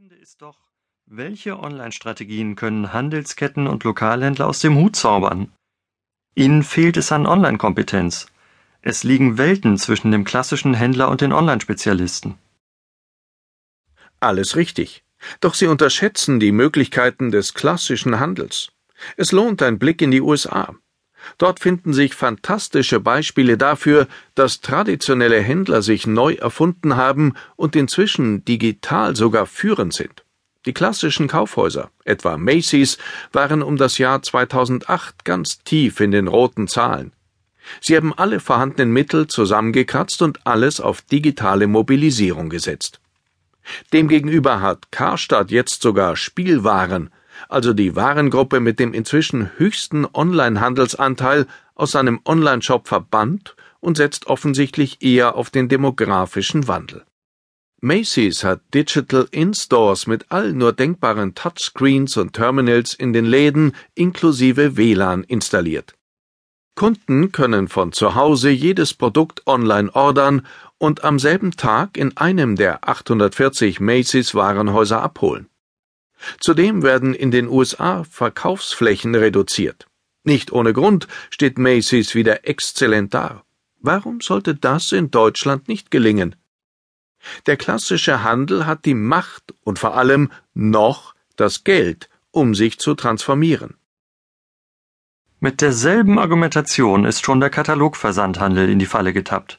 Entscheidende ist doch, welche Online-Strategien können Handelsketten und Lokalhändler aus dem Hut zaubern? Ihnen fehlt es an Online-Kompetenz. Es liegen Welten zwischen dem klassischen Händler und den Online-Spezialisten. Alles richtig. Doch Sie unterschätzen die Möglichkeiten des klassischen Handels. Es lohnt ein Blick in die USA. Dort finden sich fantastische Beispiele dafür, dass traditionelle Händler sich neu erfunden haben und inzwischen digital sogar führend sind. Die klassischen Kaufhäuser, etwa Macy's, waren um das Jahr 2008 ganz tief in den roten Zahlen. Sie haben alle vorhandenen Mittel zusammengekratzt und alles auf digitale Mobilisierung gesetzt. Demgegenüber hat Karstadt jetzt sogar Spielwaren, also die Warengruppe mit dem inzwischen höchsten Online-Handelsanteil, aus seinem Online-Shop verbannt und setzt offensichtlich eher auf den demografischen Wandel. Macy's hat Digital In-Stores mit allen nur denkbaren Touchscreens und Terminals in den Läden inklusive WLAN installiert. Kunden können von zu Hause jedes Produkt online ordern und am selben Tag in einem der 840 Macy's Warenhäuser abholen. Zudem werden in den USA Verkaufsflächen reduziert. Nicht ohne Grund steht Macy's wieder exzellent da. Warum sollte das in Deutschland nicht gelingen? Der klassische Handel hat die Macht und vor allem noch das Geld, um sich zu transformieren. Mit derselben Argumentation ist schon der Katalogversandhandel in die Falle getappt.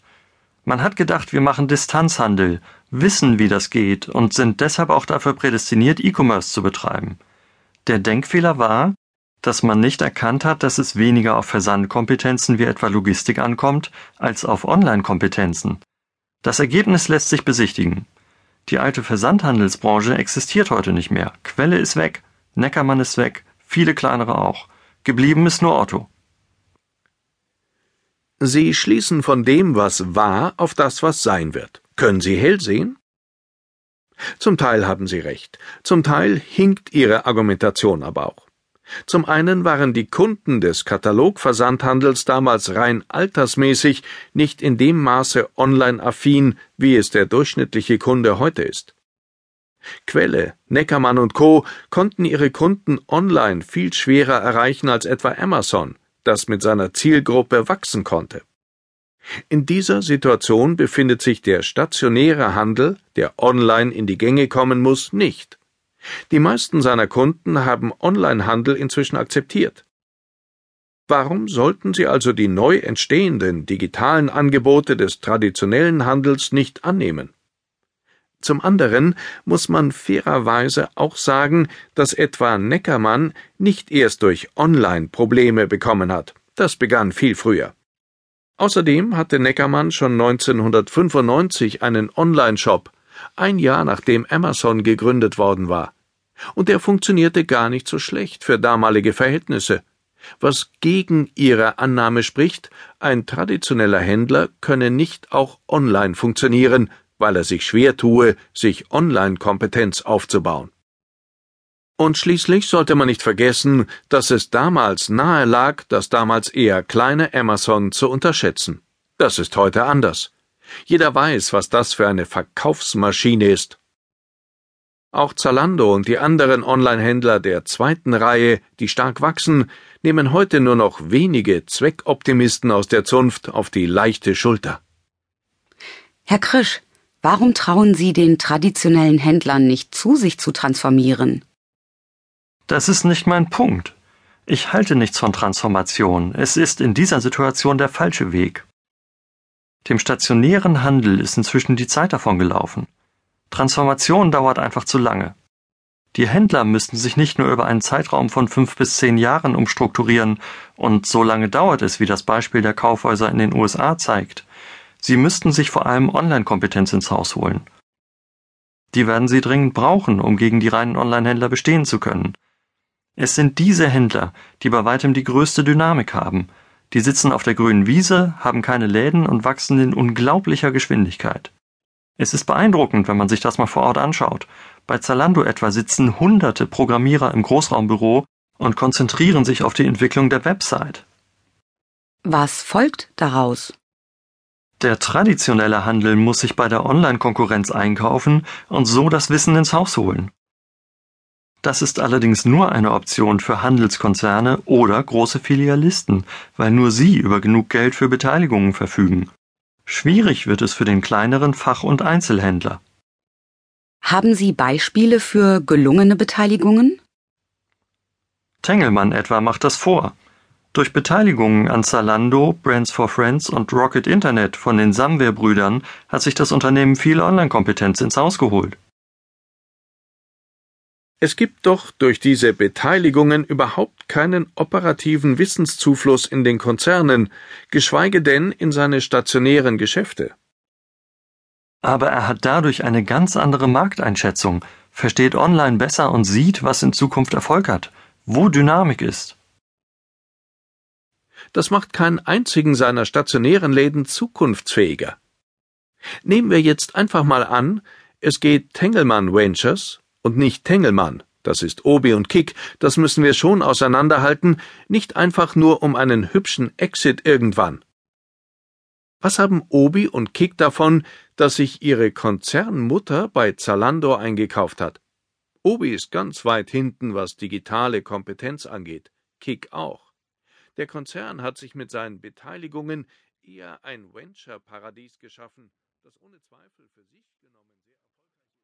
Man hat gedacht, wir machen Distanzhandel, wissen, wie das geht und sind deshalb auch dafür prädestiniert, E-Commerce zu betreiben. Der Denkfehler war, dass man nicht erkannt hat, dass es weniger auf Versandkompetenzen wie etwa Logistik ankommt, als auf Online-Kompetenzen. Das Ergebnis lässt sich besichtigen. Die alte Versandhandelsbranche existiert heute nicht mehr. Quelle ist weg, Neckermann ist weg, viele kleinere auch. Geblieben ist nur Otto. Sie schließen von dem, was war, auf das, was sein wird. Können Sie hell sehen? Zum Teil haben Sie recht, zum Teil hinkt Ihre Argumentation aber auch. Zum einen waren die Kunden des Katalogversandhandels damals rein altersmäßig nicht in dem Maße online-affin, wie es der durchschnittliche Kunde heute ist. Quelle, Neckermann und Co. konnten ihre Kunden online viel schwerer erreichen als etwa Amazon, das mit seiner Zielgruppe wachsen konnte. In dieser Situation befindet sich der stationäre Handel, der online in die Gänge kommen muss, nicht. Die meisten seiner Kunden haben Onlinehandel inzwischen akzeptiert. Warum sollten sie also die neu entstehenden digitalen Angebote des traditionellen Handels nicht annehmen? Zum anderen muss man fairerweise auch sagen, dass etwa Neckermann nicht erst durch Online Probleme bekommen hat. Das begann viel früher. Außerdem hatte Neckermann schon 1995 einen Online-Shop, ein Jahr nachdem Amazon gegründet worden war. Und der funktionierte gar nicht so schlecht für damalige Verhältnisse. Was gegen ihre Annahme spricht, ein traditioneller Händler könne nicht auch online funktionieren, weil er sich schwer tue, sich Online-Kompetenz aufzubauen. Und schließlich sollte man nicht vergessen, dass es damals nahe lag, das damals eher kleine Amazon zu unterschätzen. Das ist heute anders. Jeder weiß, was das für eine Verkaufsmaschine ist. Auch Zalando und die anderen Online-Händler der zweiten Reihe, die stark wachsen, nehmen heute nur noch wenige Zweckoptimisten aus der Zunft auf die leichte Schulter. Herr Krisch, warum trauen Sie den traditionellen Händlern nicht zu, sich zu transformieren? Das ist nicht mein Punkt. Ich halte nichts von Transformation. Es ist in dieser Situation der falsche Weg. Dem stationären Handel ist inzwischen die Zeit davon gelaufen. Transformation dauert einfach zu lange. Die Händler müssten sich nicht nur über einen Zeitraum von fünf bis zehn Jahren umstrukturieren, und so lange dauert es, wie das Beispiel der Kaufhäuser in den USA zeigt. Sie müssten sich vor allem Online-Kompetenz ins Haus holen. Die werden sie dringend brauchen, um gegen die reinen Online-Händler bestehen zu können. Es sind diese Händler, die bei weitem die größte Dynamik haben. Die sitzen auf der grünen Wiese, haben keine Läden und wachsen in unglaublicher Geschwindigkeit. Es ist beeindruckend, wenn man sich das mal vor Ort anschaut. Bei Zalando etwa sitzen hunderte Programmierer im Großraumbüro und konzentrieren sich auf die Entwicklung der Website. Was folgt daraus? Der traditionelle Handel muss sich bei der Online-Konkurrenz einkaufen und so das Wissen ins Haus holen. Das ist allerdings nur eine Option für Handelskonzerne oder große Filialisten, weil nur sie über genug Geld für Beteiligungen verfügen. Schwierig wird es für den kleineren Fach- und Einzelhändler. Haben Sie Beispiele für gelungene Beteiligungen? Tengelmann etwa macht das vor. Durch Beteiligungen an Zalando, Brands for Friends und Rocket Internet von den Samwer-Brüdern hat sich das Unternehmen viel Online-Kompetenz ins Haus geholt. Es gibt doch durch diese Beteiligungen überhaupt keinen operativen Wissenszufluss in den Konzernen, geschweige denn in seine stationären Geschäfte. Aber er hat dadurch eine ganz andere Markteinschätzung, versteht online besser und sieht, was in Zukunft Erfolg hat, wo Dynamik ist. Das macht keinen einzigen seiner stationären Läden zukunftsfähiger. Nehmen wir jetzt einfach mal an, es geht Tengelmann Ventures und nicht Tengelmann, das ist Obi und Kick, das müssen wir schon auseinanderhalten, nicht einfach nur um einen hübschen Exit irgendwann. Was haben Obi und Kick davon, dass sich ihre Konzernmutter bei Zalando eingekauft hat? Obi ist ganz weit hinten, was digitale Kompetenz angeht, Kick auch. Der Konzern hat sich mit seinen Beteiligungen eher ein Venture-Paradies geschaffen, das ohne Zweifel für sich genommen